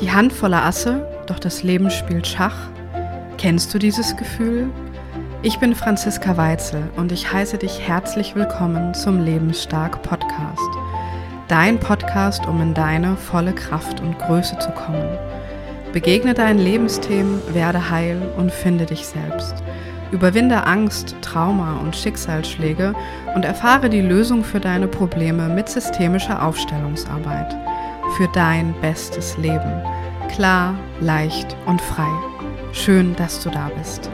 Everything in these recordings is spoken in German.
Die Hand voller Asse, doch das Leben spielt Schach. Kennst du dieses Gefühl? Ich bin Franziska Weitzel und ich heiße dich herzlich willkommen zum Lebensstark Podcast. Dein Podcast, um in deine volle Kraft und Größe zu kommen. Begegne deinen Lebensthemen, werde heil und finde dich selbst. Überwinde Angst, Trauma und Schicksalsschläge und erfahre die Lösung für deine Probleme mit systemischer Aufstellungsarbeit für dein bestes Leben. Klar, leicht und frei. Schön, dass du da bist.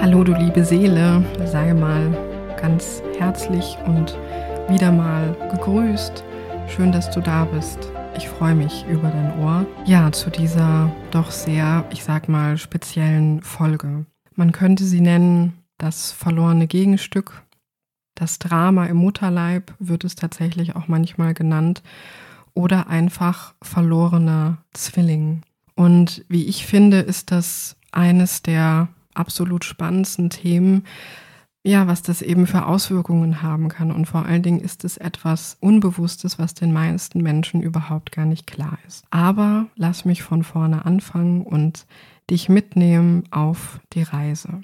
Hallo du liebe Seele, sei mal ganz herzlich und wieder mal gegrüßt. Schön, dass du da bist. Ich freue mich über dein Ohr. Ja, zu dieser doch sehr, ich sag mal, speziellen Folge. Man könnte sie nennen das verlorene Gegenstück das Drama im Mutterleib wird es tatsächlich auch manchmal genannt oder einfach verlorener Zwilling. Und wie ich finde, ist das eines der absolut spannendsten Themen, ja, was das eben für Auswirkungen haben kann. Und vor allen Dingen ist es etwas Unbewusstes, was den meisten Menschen überhaupt gar nicht klar ist. Aber lass mich von vorne anfangen und dich mitnehmen auf die Reise.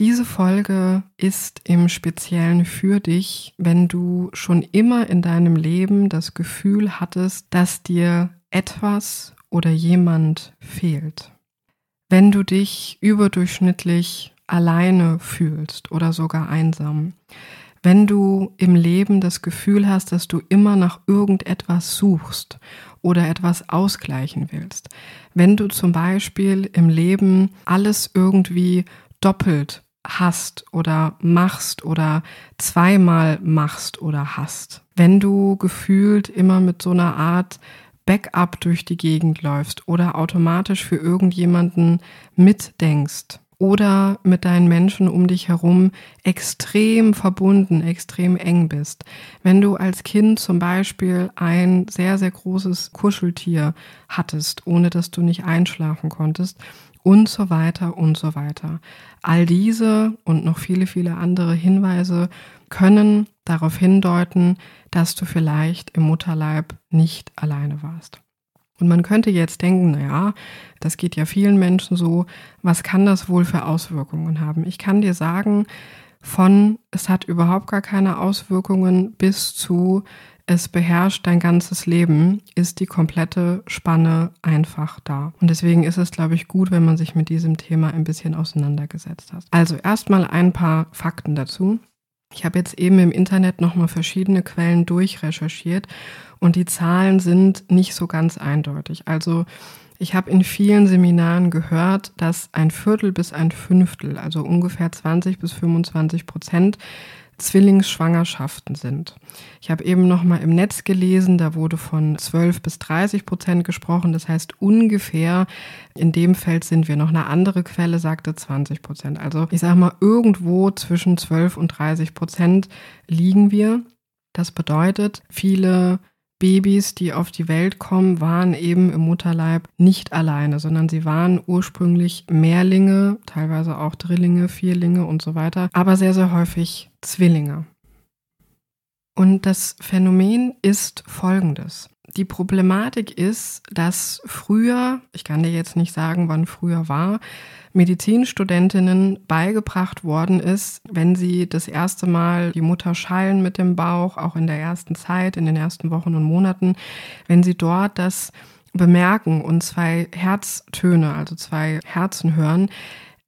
Diese Folge ist im Speziellen für dich, wenn du schon immer in deinem Leben das Gefühl hattest, dass dir etwas oder jemand fehlt. Wenn du dich überdurchschnittlich alleine fühlst oder sogar einsam. Wenn du im Leben das Gefühl hast, dass du immer nach irgendetwas suchst oder etwas ausgleichen willst. Wenn du zum Beispiel im Leben alles irgendwie doppelt hast oder machst oder zweimal machst oder hast. Wenn du gefühlt immer mit so einer Art Backup durch die Gegend läufst oder automatisch für irgendjemanden mitdenkst oder mit deinen Menschen um dich herum extrem verbunden, extrem eng bist. Wenn du als Kind zum Beispiel ein sehr, sehr großes Kuscheltier hattest, ohne dass du nicht einschlafen konntest, und so weiter und so weiter. All diese und noch viele, viele andere Hinweise können darauf hindeuten, dass du vielleicht im Mutterleib nicht alleine warst. Und man könnte jetzt denken, naja, das geht ja vielen Menschen so, was kann das wohl für Auswirkungen haben? Ich kann dir sagen, von es hat überhaupt gar keine Auswirkungen bis zu es beherrscht dein ganzes Leben, ist die komplette Spanne einfach da. Und deswegen ist es, glaube ich, gut, wenn man sich mit diesem Thema ein bisschen auseinandergesetzt hat. Also erstmal ein paar Fakten dazu. Ich habe jetzt eben im Internet nochmal verschiedene Quellen durchrecherchiert und die Zahlen sind nicht so ganz eindeutig. Also ich habe in vielen Seminaren gehört, dass ein Viertel bis ein Fünftel, also ungefähr 20 bis 25 Prozent Zwillingsschwangerschaften sind. Ich habe eben noch mal im Netz gelesen, da wurde von 12 bis 30 Prozent gesprochen. Das heißt ungefähr in dem Feld sind wir noch. Eine andere Quelle sagte 20 Prozent. Also ich sage mal irgendwo zwischen 12 und 30 Prozent liegen wir. Das bedeutet, viele Babys, die auf die Welt kommen, waren eben im Mutterleib nicht alleine, sondern sie waren ursprünglich Mehrlinge, teilweise auch Drillinge, Vierlinge und so weiter, aber sehr, sehr häufig Zwillinge. Und das Phänomen ist folgendes. Die Problematik ist, dass früher, ich kann dir jetzt nicht sagen, wann früher war, Medizinstudentinnen beigebracht worden ist, wenn sie das erste Mal die Mutter schallen mit dem Bauch, auch in der ersten Zeit, in den ersten Wochen und Monaten, wenn sie dort das bemerken und zwei Herztöne, also zwei Herzen hören,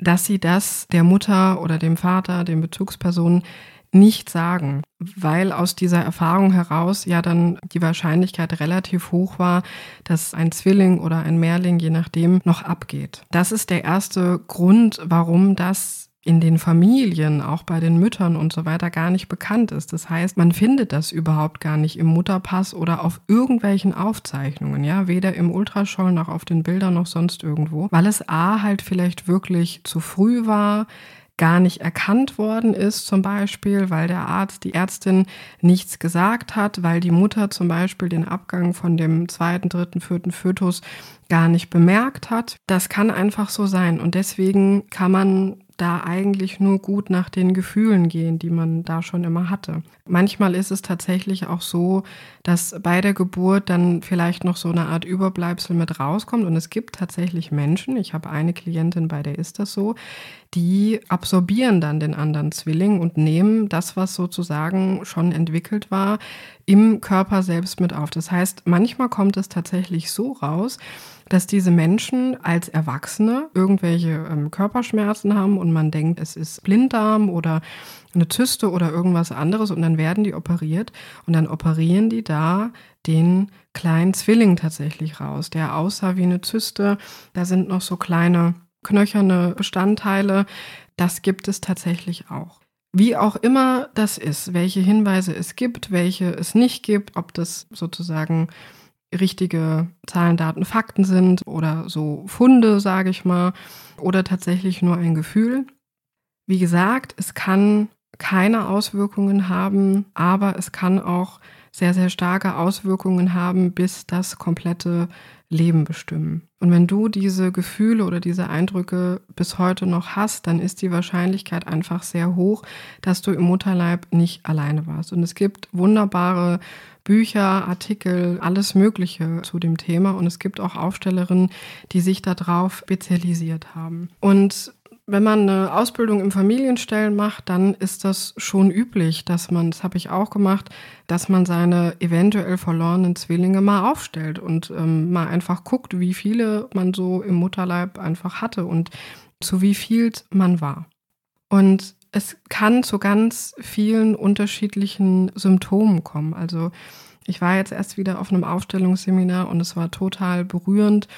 dass sie das der Mutter oder dem Vater, den Bezugspersonen nicht sagen, weil aus dieser Erfahrung heraus ja dann die Wahrscheinlichkeit relativ hoch war, dass ein Zwilling oder ein Mehrling, je nachdem, noch abgeht. Das ist der erste Grund, warum das in den Familien, auch bei den Müttern und so weiter gar nicht bekannt ist. Das heißt, man findet das überhaupt gar nicht im Mutterpass oder auf irgendwelchen Aufzeichnungen, ja, weder im Ultraschall noch auf den Bildern noch sonst irgendwo, weil es A halt vielleicht wirklich zu früh war, gar nicht erkannt worden ist, zum Beispiel, weil der Arzt, die Ärztin nichts gesagt hat, weil die Mutter zum Beispiel den Abgang von dem zweiten, dritten, vierten Fötus gar nicht bemerkt hat. Das kann einfach so sein. Und deswegen kann man da eigentlich nur gut nach den Gefühlen gehen, die man da schon immer hatte. Manchmal ist es tatsächlich auch so, dass bei der Geburt dann vielleicht noch so eine Art Überbleibsel mit rauskommt. Und es gibt tatsächlich Menschen, ich habe eine Klientin, bei der ist das so, die absorbieren dann den anderen Zwilling und nehmen das, was sozusagen schon entwickelt war, im Körper selbst mit auf. Das heißt, manchmal kommt es tatsächlich so raus, dass diese Menschen als Erwachsene irgendwelche ähm, Körperschmerzen haben und man denkt, es ist Blinddarm oder eine Zyste oder irgendwas anderes und dann werden die operiert und dann operieren die da den kleinen Zwilling tatsächlich raus, der aussah wie eine Zyste. Da sind noch so kleine knöcherne Bestandteile. Das gibt es tatsächlich auch. Wie auch immer das ist, welche Hinweise es gibt, welche es nicht gibt, ob das sozusagen richtige Zahlen, Daten, Fakten sind oder so Funde, sage ich mal, oder tatsächlich nur ein Gefühl. Wie gesagt, es kann keine Auswirkungen haben, aber es kann auch sehr, sehr starke Auswirkungen haben, bis das komplette Leben bestimmen. Und wenn du diese Gefühle oder diese Eindrücke bis heute noch hast, dann ist die Wahrscheinlichkeit einfach sehr hoch, dass du im Mutterleib nicht alleine warst. Und es gibt wunderbare Bücher, Artikel, alles Mögliche zu dem Thema. Und es gibt auch Aufstellerinnen, die sich darauf spezialisiert haben. Und wenn man eine Ausbildung im Familienstellen macht, dann ist das schon üblich, dass man, das habe ich auch gemacht, dass man seine eventuell verlorenen Zwillinge mal aufstellt und ähm, mal einfach guckt, wie viele man so im Mutterleib einfach hatte und zu wie viel man war. Und es kann zu ganz vielen unterschiedlichen Symptomen kommen. Also ich war jetzt erst wieder auf einem Aufstellungsseminar und es war total berührend.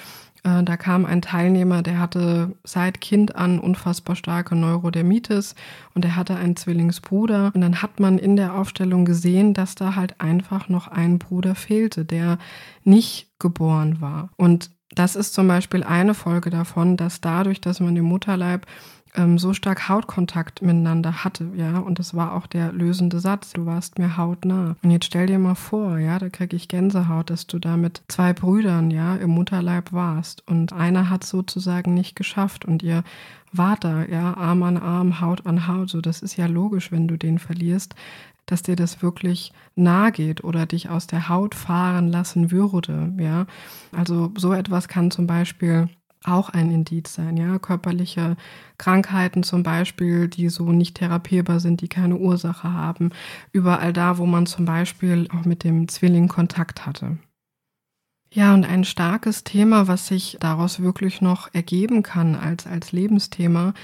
Äh, da kam ein Teilnehmer, der hatte seit Kind an unfassbar starke Neurodermitis und er hatte einen Zwillingsbruder. Und dann hat man in der Aufstellung gesehen, dass da halt einfach noch ein Bruder fehlte, der nicht geboren war. Und das ist zum Beispiel eine Folge davon, dass dadurch, dass man im Mutterleib ähm, so stark Hautkontakt miteinander hatte, ja, und das war auch der lösende Satz, du warst mir hautnah. Und jetzt stell dir mal vor, ja, da kriege ich Gänsehaut, dass du da mit zwei Brüdern, ja, im Mutterleib warst und einer hat sozusagen nicht geschafft und ihr wart da, ja, Arm an Arm, Haut an Haut, so, das ist ja logisch, wenn du den verlierst, dass dir das wirklich nahe geht oder dich aus der Haut fahren lassen würde, ja. Also so etwas kann zum Beispiel auch ein Indiz sein, ja. Körperliche Krankheiten zum Beispiel, die so nicht therapierbar sind, die keine Ursache haben. Überall da, wo man zum Beispiel auch mit dem Zwilling Kontakt hatte. Ja, und ein starkes Thema, was sich daraus wirklich noch ergeben kann als, als Lebensthema,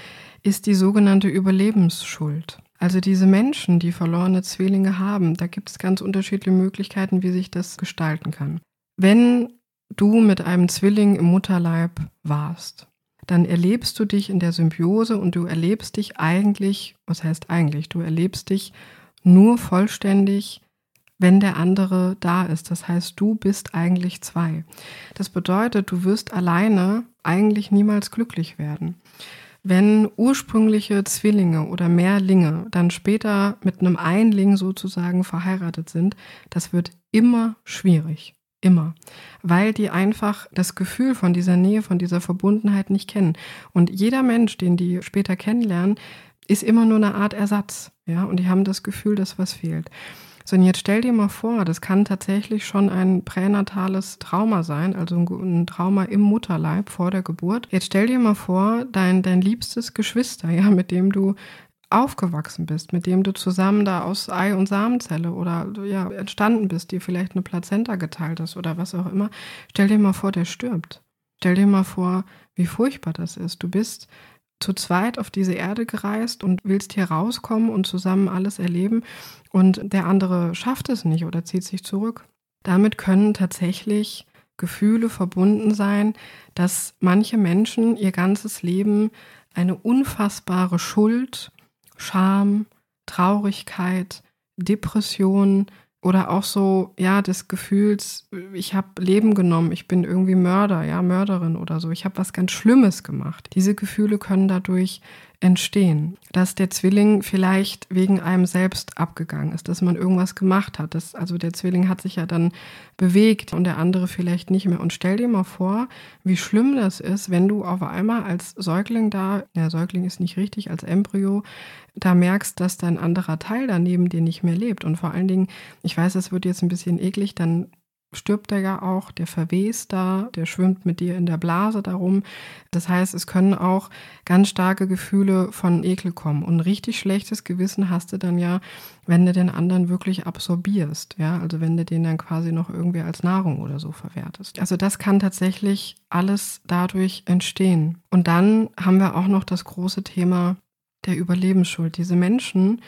ist die sogenannte Überlebensschuld. Also diese Menschen, die verlorene Zwillinge haben, da gibt es ganz unterschiedliche Möglichkeiten, wie sich das gestalten kann. Wenn du mit einem Zwilling im Mutterleib warst, dann erlebst du dich in der Symbiose und du erlebst dich eigentlich, was heißt eigentlich, du erlebst dich nur vollständig, wenn der andere da ist. Das heißt, du bist eigentlich zwei. Das bedeutet, du wirst alleine eigentlich niemals glücklich werden. Wenn ursprüngliche Zwillinge oder Mehrlinge dann später mit einem Einling sozusagen verheiratet sind, das wird immer schwierig. Immer. Weil die einfach das Gefühl von dieser Nähe, von dieser Verbundenheit nicht kennen. Und jeder Mensch, den die später kennenlernen, ist immer nur eine Art Ersatz. Ja, und die haben das Gefühl, dass was fehlt. So, und jetzt stell dir mal vor, das kann tatsächlich schon ein pränatales Trauma sein, also ein Trauma im Mutterleib vor der Geburt. Jetzt stell dir mal vor, dein, dein liebstes Geschwister, ja, mit dem du aufgewachsen bist, mit dem du zusammen da aus Ei und Samenzelle oder ja, entstanden bist, dir vielleicht eine Plazenta geteilt hast oder was auch immer, stell dir mal vor, der stirbt. Stell dir mal vor, wie furchtbar das ist. Du bist zu zweit auf diese Erde gereist und willst hier rauskommen und zusammen alles erleben und der andere schafft es nicht oder zieht sich zurück. Damit können tatsächlich Gefühle verbunden sein, dass manche Menschen ihr ganzes Leben eine unfassbare Schuld Scham, Traurigkeit, Depression oder auch so, ja, des Gefühls, ich habe Leben genommen, ich bin irgendwie Mörder, ja, Mörderin oder so, ich habe was ganz Schlimmes gemacht. Diese Gefühle können dadurch entstehen. Dass der Zwilling vielleicht wegen einem selbst abgegangen ist, dass man irgendwas gemacht hat. Das, also der Zwilling hat sich ja dann bewegt und der andere vielleicht nicht mehr. Und stell dir mal vor, wie schlimm das ist, wenn du auf einmal als Säugling da, ja, Säugling ist nicht richtig, als Embryo, da merkst, dass dein anderer Teil daneben dir nicht mehr lebt. Und vor allen Dingen, ich weiß, es wird jetzt ein bisschen eklig, dann stirbt er ja auch, der verwest da, der schwimmt mit dir in der Blase darum. Das heißt, es können auch ganz starke Gefühle von Ekel kommen. Und ein richtig schlechtes Gewissen hast du dann ja, wenn du den anderen wirklich absorbierst. Ja, also wenn du den dann quasi noch irgendwie als Nahrung oder so verwertest. Also das kann tatsächlich alles dadurch entstehen. Und dann haben wir auch noch das große Thema der Überlebensschuld. Diese Menschen,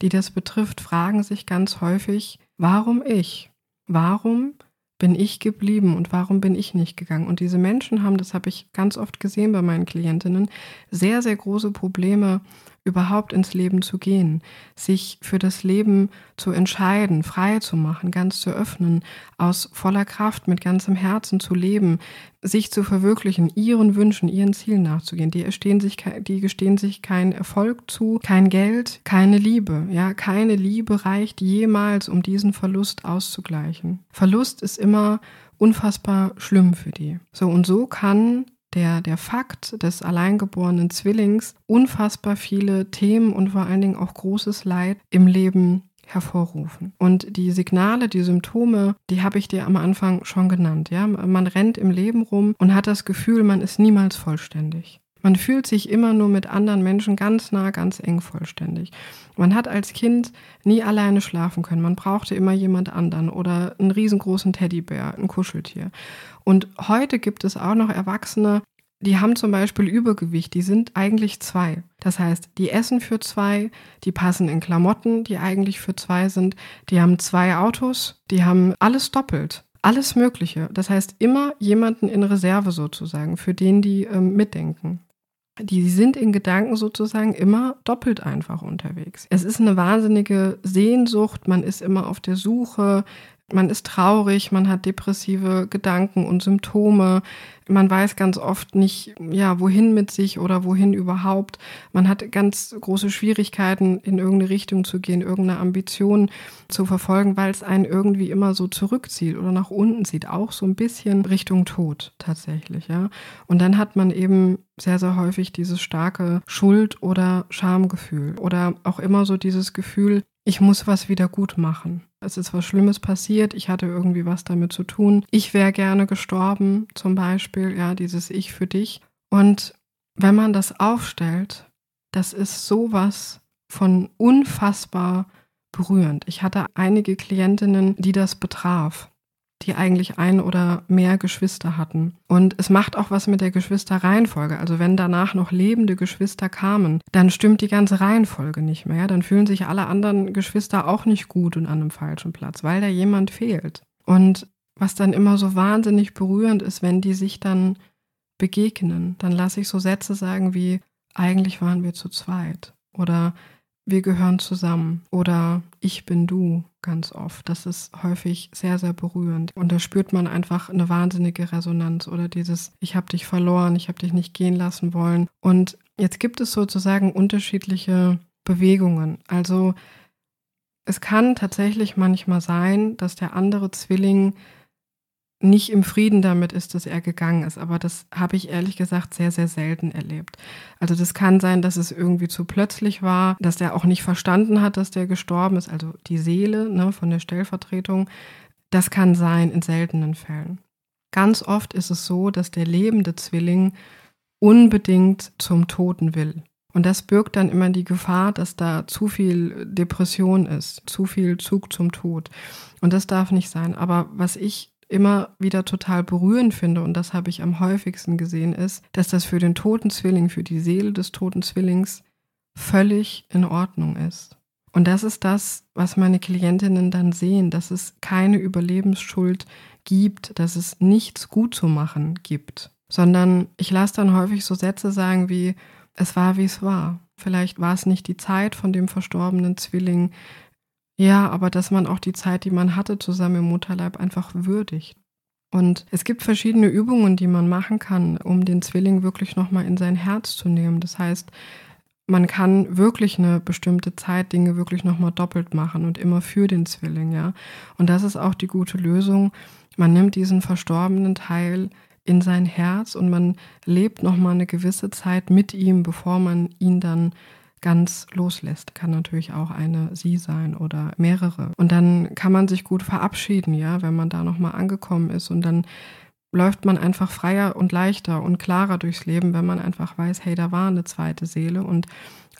die das betrifft, fragen sich ganz häufig, warum ich? Warum bin ich geblieben und warum bin ich nicht gegangen? Und diese Menschen haben, das habe ich ganz oft gesehen bei meinen Klientinnen, sehr, sehr große Probleme überhaupt ins Leben zu gehen, sich für das Leben zu entscheiden, frei zu machen, ganz zu öffnen, aus voller Kraft, mit ganzem Herzen zu leben, sich zu verwirklichen, ihren Wünschen, ihren Zielen nachzugehen. Die, gestehen sich, die gestehen sich keinen Erfolg zu, kein Geld, keine Liebe. Ja, keine Liebe reicht jemals, um diesen Verlust auszugleichen. Verlust ist immer unfassbar schlimm für die. So und so kann der, der Fakt des alleingeborenen Zwillings unfassbar viele Themen und vor allen Dingen auch großes Leid im Leben hervorrufen. Und die Signale, die Symptome, die habe ich dir am Anfang schon genannt. Ja? Man rennt im Leben rum und hat das Gefühl, man ist niemals vollständig. Man fühlt sich immer nur mit anderen Menschen ganz nah, ganz eng vollständig. Man hat als Kind nie alleine schlafen können. Man brauchte immer jemand anderen oder einen riesengroßen Teddybär, ein Kuscheltier. Und heute gibt es auch noch Erwachsene, die haben zum Beispiel Übergewicht, die sind eigentlich zwei. Das heißt, die essen für zwei, die passen in Klamotten, die eigentlich für zwei sind, die haben zwei Autos, die haben alles doppelt. Alles Mögliche. Das heißt, immer jemanden in Reserve sozusagen, für den die ähm, mitdenken. Die sind in Gedanken sozusagen immer doppelt einfach unterwegs. Es ist eine wahnsinnige Sehnsucht, man ist immer auf der Suche, man ist traurig, man hat depressive Gedanken und Symptome. Man weiß ganz oft nicht, ja, wohin mit sich oder wohin überhaupt. Man hat ganz große Schwierigkeiten, in irgendeine Richtung zu gehen, irgendeine Ambition zu verfolgen, weil es einen irgendwie immer so zurückzieht oder nach unten zieht. Auch so ein bisschen Richtung Tod tatsächlich, ja. Und dann hat man eben sehr, sehr häufig dieses starke Schuld- oder Schamgefühl oder auch immer so dieses Gefühl, ich muss was wieder gut machen. Es ist was Schlimmes passiert, ich hatte irgendwie was damit zu tun. Ich wäre gerne gestorben, zum Beispiel, ja, dieses Ich für dich. Und wenn man das aufstellt, das ist sowas von unfassbar berührend. Ich hatte einige Klientinnen, die das betraf die eigentlich ein oder mehr Geschwister hatten. Und es macht auch was mit der Geschwisterreihenfolge. Also wenn danach noch lebende Geschwister kamen, dann stimmt die ganze Reihenfolge nicht mehr. Dann fühlen sich alle anderen Geschwister auch nicht gut und an einem falschen Platz, weil da jemand fehlt. Und was dann immer so wahnsinnig berührend ist, wenn die sich dann begegnen, dann lasse ich so Sätze sagen wie, eigentlich waren wir zu zweit. Oder wir gehören zusammen oder ich bin du ganz oft. Das ist häufig sehr, sehr berührend. Und da spürt man einfach eine wahnsinnige Resonanz oder dieses, ich habe dich verloren, ich habe dich nicht gehen lassen wollen. Und jetzt gibt es sozusagen unterschiedliche Bewegungen. Also es kann tatsächlich manchmal sein, dass der andere Zwilling nicht im Frieden damit ist, dass er gegangen ist. Aber das habe ich ehrlich gesagt sehr, sehr selten erlebt. Also das kann sein, dass es irgendwie zu plötzlich war, dass er auch nicht verstanden hat, dass der gestorben ist. Also die Seele ne, von der Stellvertretung. Das kann sein in seltenen Fällen. Ganz oft ist es so, dass der lebende Zwilling unbedingt zum Toten will. Und das birgt dann immer die Gefahr, dass da zu viel Depression ist, zu viel Zug zum Tod. Und das darf nicht sein. Aber was ich immer wieder total berührend finde, und das habe ich am häufigsten gesehen, ist, dass das für den toten Zwilling, für die Seele des toten Zwillings völlig in Ordnung ist. Und das ist das, was meine Klientinnen dann sehen, dass es keine Überlebensschuld gibt, dass es nichts gut zu machen gibt, sondern ich lasse dann häufig so Sätze sagen wie, es war, wie es war. Vielleicht war es nicht die Zeit von dem verstorbenen Zwilling, ja, aber dass man auch die Zeit, die man hatte zusammen im Mutterleib, einfach würdigt. Und es gibt verschiedene Übungen, die man machen kann, um den Zwilling wirklich nochmal in sein Herz zu nehmen. Das heißt, man kann wirklich eine bestimmte Zeit Dinge wirklich nochmal doppelt machen und immer für den Zwilling, ja. Und das ist auch die gute Lösung. Man nimmt diesen verstorbenen Teil in sein Herz und man lebt nochmal eine gewisse Zeit mit ihm, bevor man ihn dann ganz loslässt. Kann natürlich auch eine sie sein oder mehrere. Und dann kann man sich gut verabschieden, ja, wenn man da nochmal angekommen ist und dann läuft man einfach freier und leichter und klarer durchs Leben, wenn man einfach weiß, hey, da war eine zweite Seele und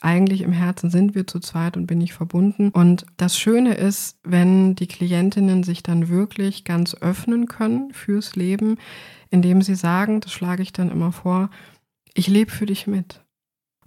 eigentlich im Herzen sind wir zu zweit und bin ich verbunden. Und das Schöne ist, wenn die Klientinnen sich dann wirklich ganz öffnen können fürs Leben, indem sie sagen, das schlage ich dann immer vor, ich lebe für dich mit.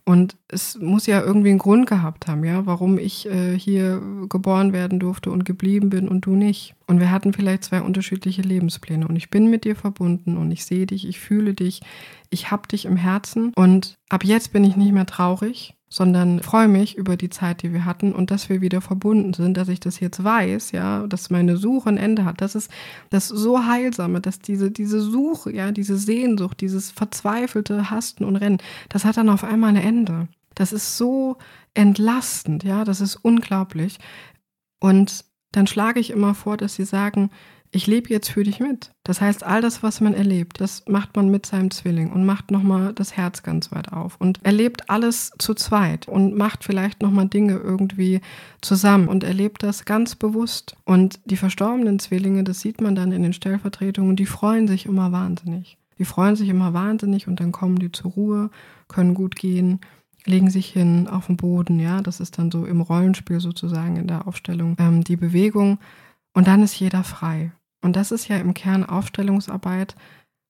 Und es muss ja irgendwie einen Grund gehabt haben, ja, warum ich äh, hier geboren werden durfte und geblieben bin und du nicht. Und wir hatten vielleicht zwei unterschiedliche Lebenspläne. Und ich bin mit dir verbunden und ich sehe dich, ich fühle dich, ich hab dich im Herzen. Und ab jetzt bin ich nicht mehr traurig, sondern freue mich über die Zeit, die wir hatten und dass wir wieder verbunden sind, dass ich das jetzt weiß, ja, dass meine Suche ein Ende hat. Das ist das so heilsame, dass diese, diese Suche, ja, diese Sehnsucht, dieses verzweifelte Hasten und Rennen, das hat dann auf einmal ein Ende. Das ist so entlastend, ja, das ist unglaublich. Und dann schlage ich immer vor, dass sie sagen, ich lebe jetzt für dich mit. Das heißt, all das, was man erlebt, das macht man mit seinem Zwilling und macht nochmal das Herz ganz weit auf und erlebt alles zu zweit und macht vielleicht nochmal Dinge irgendwie zusammen und erlebt das ganz bewusst. Und die verstorbenen Zwillinge, das sieht man dann in den Stellvertretungen, die freuen sich immer wahnsinnig. Die freuen sich immer wahnsinnig und dann kommen die zur Ruhe, können gut gehen legen sich hin auf den Boden, ja, das ist dann so im Rollenspiel sozusagen in der Aufstellung ähm, die Bewegung und dann ist jeder frei. Und das ist ja im Kern Aufstellungsarbeit,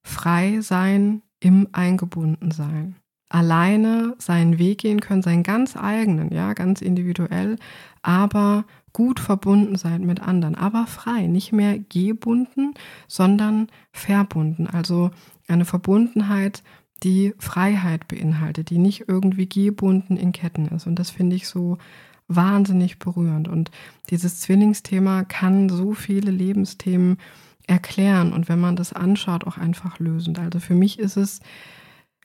frei sein im Eingebundensein. Alleine seinen Weg gehen können, seinen ganz eigenen, ja, ganz individuell, aber gut verbunden sein mit anderen, aber frei, nicht mehr gebunden, sondern verbunden. Also eine Verbundenheit, die Freiheit beinhaltet, die nicht irgendwie gebunden in Ketten ist. Und das finde ich so wahnsinnig berührend. Und dieses Zwillingsthema kann so viele Lebensthemen erklären und wenn man das anschaut, auch einfach lösend. Also für mich ist es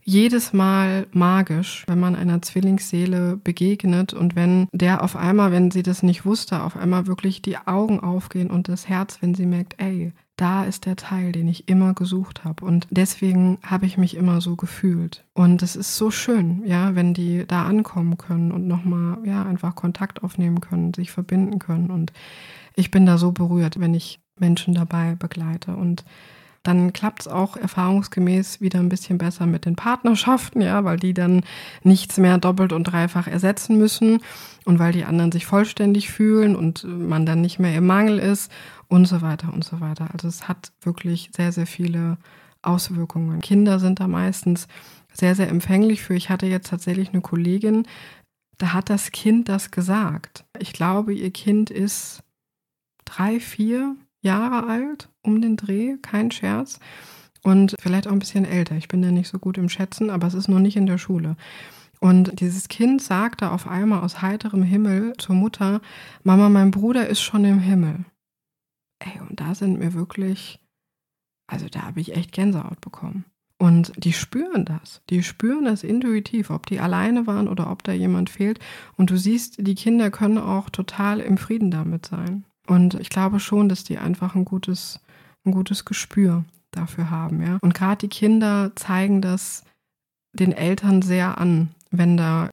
jedes Mal magisch, wenn man einer Zwillingsseele begegnet und wenn der auf einmal, wenn sie das nicht wusste, auf einmal wirklich die Augen aufgehen und das Herz, wenn sie merkt, ey, da ist der Teil, den ich immer gesucht habe. Und deswegen habe ich mich immer so gefühlt. Und es ist so schön, ja, wenn die da ankommen können und nochmal, ja, einfach Kontakt aufnehmen können, sich verbinden können. Und ich bin da so berührt, wenn ich Menschen dabei begleite. Und dann klappt es auch erfahrungsgemäß wieder ein bisschen besser mit den Partnerschaften, ja, weil die dann nichts mehr doppelt und dreifach ersetzen müssen und weil die anderen sich vollständig fühlen und man dann nicht mehr im Mangel ist und so weiter und so weiter. Also es hat wirklich sehr, sehr viele Auswirkungen. Kinder sind da meistens sehr, sehr empfänglich für. Ich hatte jetzt tatsächlich eine Kollegin, da hat das Kind das gesagt. Ich glaube, ihr Kind ist drei, vier Jahre alt, um den Dreh, kein Scherz. Und vielleicht auch ein bisschen älter. Ich bin ja nicht so gut im Schätzen, aber es ist noch nicht in der Schule. Und dieses Kind sagte auf einmal aus heiterem Himmel zur Mutter, Mama, mein Bruder ist schon im Himmel. Ey, und da sind mir wirklich, also da habe ich echt Gänsehaut bekommen. Und die spüren das. Die spüren das intuitiv, ob die alleine waren oder ob da jemand fehlt. Und du siehst, die Kinder können auch total im Frieden damit sein. Und ich glaube schon, dass die einfach ein gutes, ein gutes Gespür dafür haben. Ja? Und gerade die Kinder zeigen das den Eltern sehr an, wenn da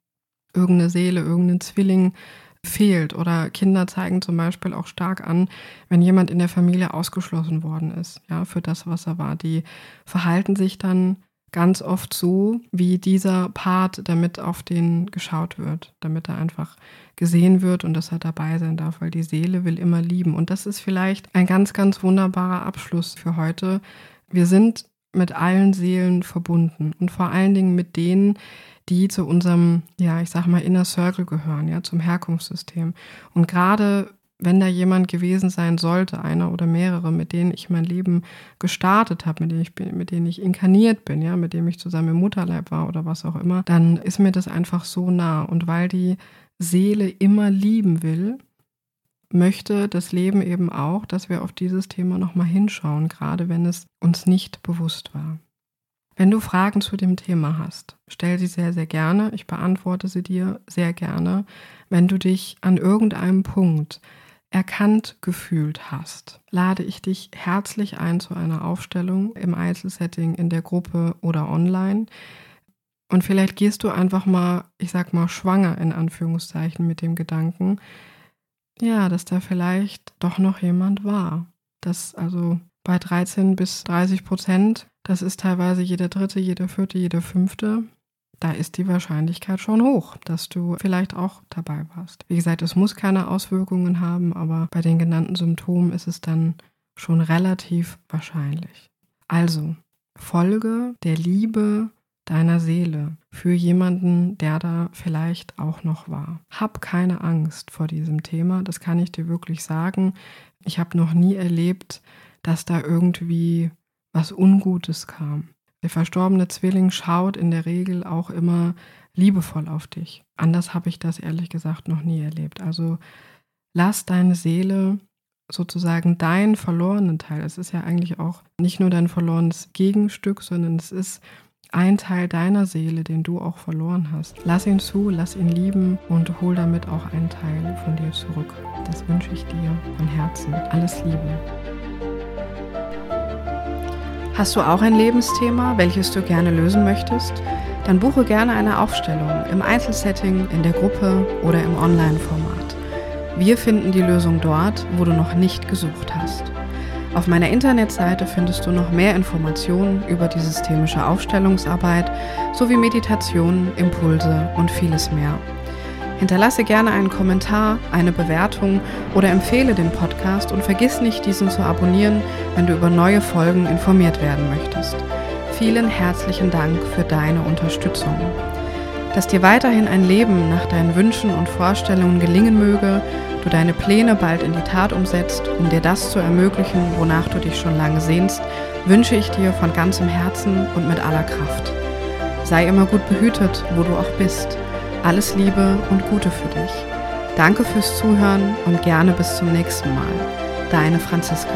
irgendeine Seele, irgendein Zwilling fehlt. Oder Kinder zeigen zum Beispiel auch stark an, wenn jemand in der Familie ausgeschlossen worden ist, ja, für das, was er war. Die verhalten sich dann ganz oft so, wie dieser Part, damit auf den geschaut wird, damit er einfach gesehen wird und dass er dabei sein darf, weil die Seele will immer lieben. Und das ist vielleicht ein ganz, ganz wunderbarer Abschluss für heute. Wir sind mit allen Seelen verbunden und vor allen Dingen mit denen, die zu unserem, ja, ich sag mal, Inner Circle gehören, ja, zum Herkunftssystem. Und gerade wenn da jemand gewesen sein sollte, einer oder mehrere, mit denen ich mein Leben gestartet habe, mit denen ich bin, mit denen ich inkarniert bin, ja, mit dem ich zusammen im Mutterleib war oder was auch immer, dann ist mir das einfach so nah. Und weil die Seele immer lieben will, möchte das Leben eben auch, dass wir auf dieses Thema nochmal hinschauen, gerade wenn es uns nicht bewusst war. Wenn du Fragen zu dem Thema hast, stell sie sehr, sehr gerne. Ich beantworte sie dir sehr gerne. Wenn du dich an irgendeinem Punkt erkannt gefühlt hast, lade ich dich herzlich ein zu einer Aufstellung im Einzelsetting in der Gruppe oder online. Und vielleicht gehst du einfach mal, ich sag mal, schwanger in Anführungszeichen mit dem Gedanken, ja, dass da vielleicht doch noch jemand war. Dass also bei 13 bis 30 Prozent, das ist teilweise jeder dritte, jeder vierte, jeder fünfte, da ist die Wahrscheinlichkeit schon hoch, dass du vielleicht auch dabei warst. Wie gesagt, es muss keine Auswirkungen haben, aber bei den genannten Symptomen ist es dann schon relativ wahrscheinlich. Also, folge der Liebe deiner Seele für jemanden, der da vielleicht auch noch war. Hab keine Angst vor diesem Thema, das kann ich dir wirklich sagen. Ich habe noch nie erlebt, dass da irgendwie was Ungutes kam. Der verstorbene Zwilling schaut in der Regel auch immer liebevoll auf dich. Anders habe ich das ehrlich gesagt noch nie erlebt. Also lass deine Seele sozusagen deinen verlorenen Teil. Es ist ja eigentlich auch nicht nur dein verlorenes Gegenstück, sondern es ist ein Teil deiner Seele, den du auch verloren hast. Lass ihn zu, lass ihn lieben und hol damit auch einen Teil von dir zurück. Das wünsche ich dir von Herzen. Alles Liebe. Hast du auch ein Lebensthema, welches du gerne lösen möchtest? Dann buche gerne eine Aufstellung im Einzelsetting, in der Gruppe oder im Online-Format. Wir finden die Lösung dort, wo du noch nicht gesucht hast. Auf meiner Internetseite findest du noch mehr Informationen über die systemische Aufstellungsarbeit sowie Meditationen, Impulse und vieles mehr. Hinterlasse gerne einen Kommentar, eine Bewertung oder empfehle den Podcast und vergiss nicht, diesen zu abonnieren, wenn du über neue Folgen informiert werden möchtest. Vielen herzlichen Dank für deine Unterstützung. Dass dir weiterhin ein Leben nach deinen Wünschen und Vorstellungen gelingen möge, du deine Pläne bald in die Tat umsetzt, um dir das zu ermöglichen, wonach du dich schon lange sehnst, wünsche ich dir von ganzem Herzen und mit aller Kraft. Sei immer gut behütet, wo du auch bist. Alles Liebe und Gute für dich. Danke fürs Zuhören und gerne bis zum nächsten Mal. Deine Franziska.